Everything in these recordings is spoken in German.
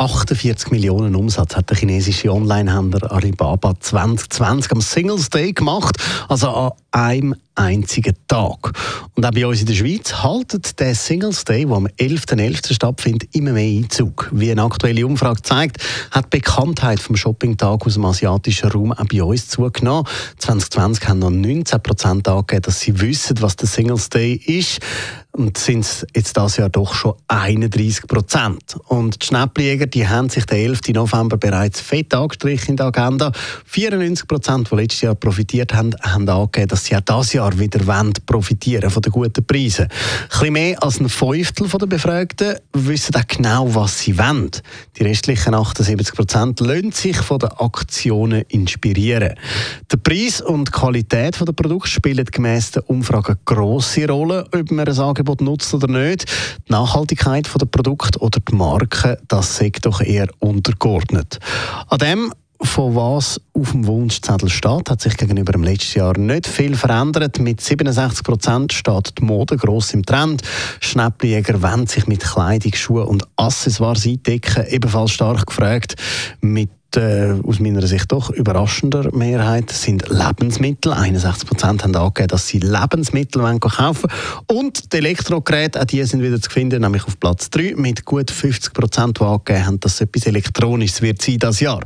48 Millionen Umsatz hat der chinesische Onlinehändler Alibaba 2020 am Singles Day gemacht, also an einem einzigen Tag. Und auch bei uns in der Schweiz haltet der Singles Day, der am 11.11. .11. stattfindet, immer mehr Einzug. Wie eine aktuelle Umfrage zeigt, hat die Bekanntheit vom Shoppingtag aus dem asiatischen Raum auch bei uns zugenommen. 2020 haben noch 19 Prozent angegeben, dass sie wissen, was der Singles Day ist und sind jetzt das Jahr doch schon 31 Prozent. Und die Schnäppeljäger, die haben sich den 11. November bereits fett angestrichen in der Agenda. 94 Prozent, die letztes Jahr profitiert haben, haben angegeben, dass sie auch dieses Jahr wieder profitieren von den guten Preisen. Ein bisschen mehr als ein Fünftel der Befragten wissen auch genau, was sie wollen. Die restlichen 78 Prozent lassen sich von den Aktionen inspirieren. Der Preis und die Qualität der Produkte spielen gemäss der Umfrage grosse Rolle, ob man ein Angebot nutzt oder nicht. Die Nachhaltigkeit der Produkte oder die Marke, das sagt doch eher untergeordnet. An dem von was auf dem Wunschzettel steht, hat sich gegenüber dem letzten Jahr nicht viel verändert. Mit 67 Prozent steht die Mode gross im Trend. Schnäppeljäger wollen sich mit Kleidung, Schuhen und Accessoires eindecken. Ebenfalls stark gefragt mit äh, aus meiner Sicht doch überraschender Mehrheit sind Lebensmittel. 61 Prozent haben angegeben, dass sie Lebensmittel kaufen wollen. Und die Elektrogeräte, auch die sind wieder zu finden, nämlich auf Platz 3 mit gut 50 Prozent, die angegeben haben, dass etwas Elektronisches wird sein das Jahr.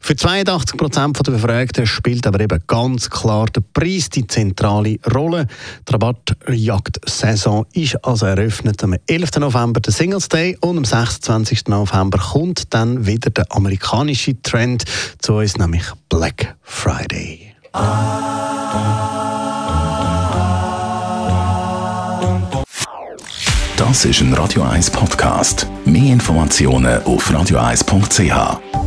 Für 82 Prozent der Befragten spielt aber eben ganz klar der Preis die zentrale Rolle. Die Rabattjagd-Saison ist also eröffnet am 11. November, der Singles Day, und am 26. November kommt dann wieder der amerikanische Trend zu uns, nämlich Black Friday. Das ist ein Radio 1 Podcast. Mehr Informationen auf radio1.ch.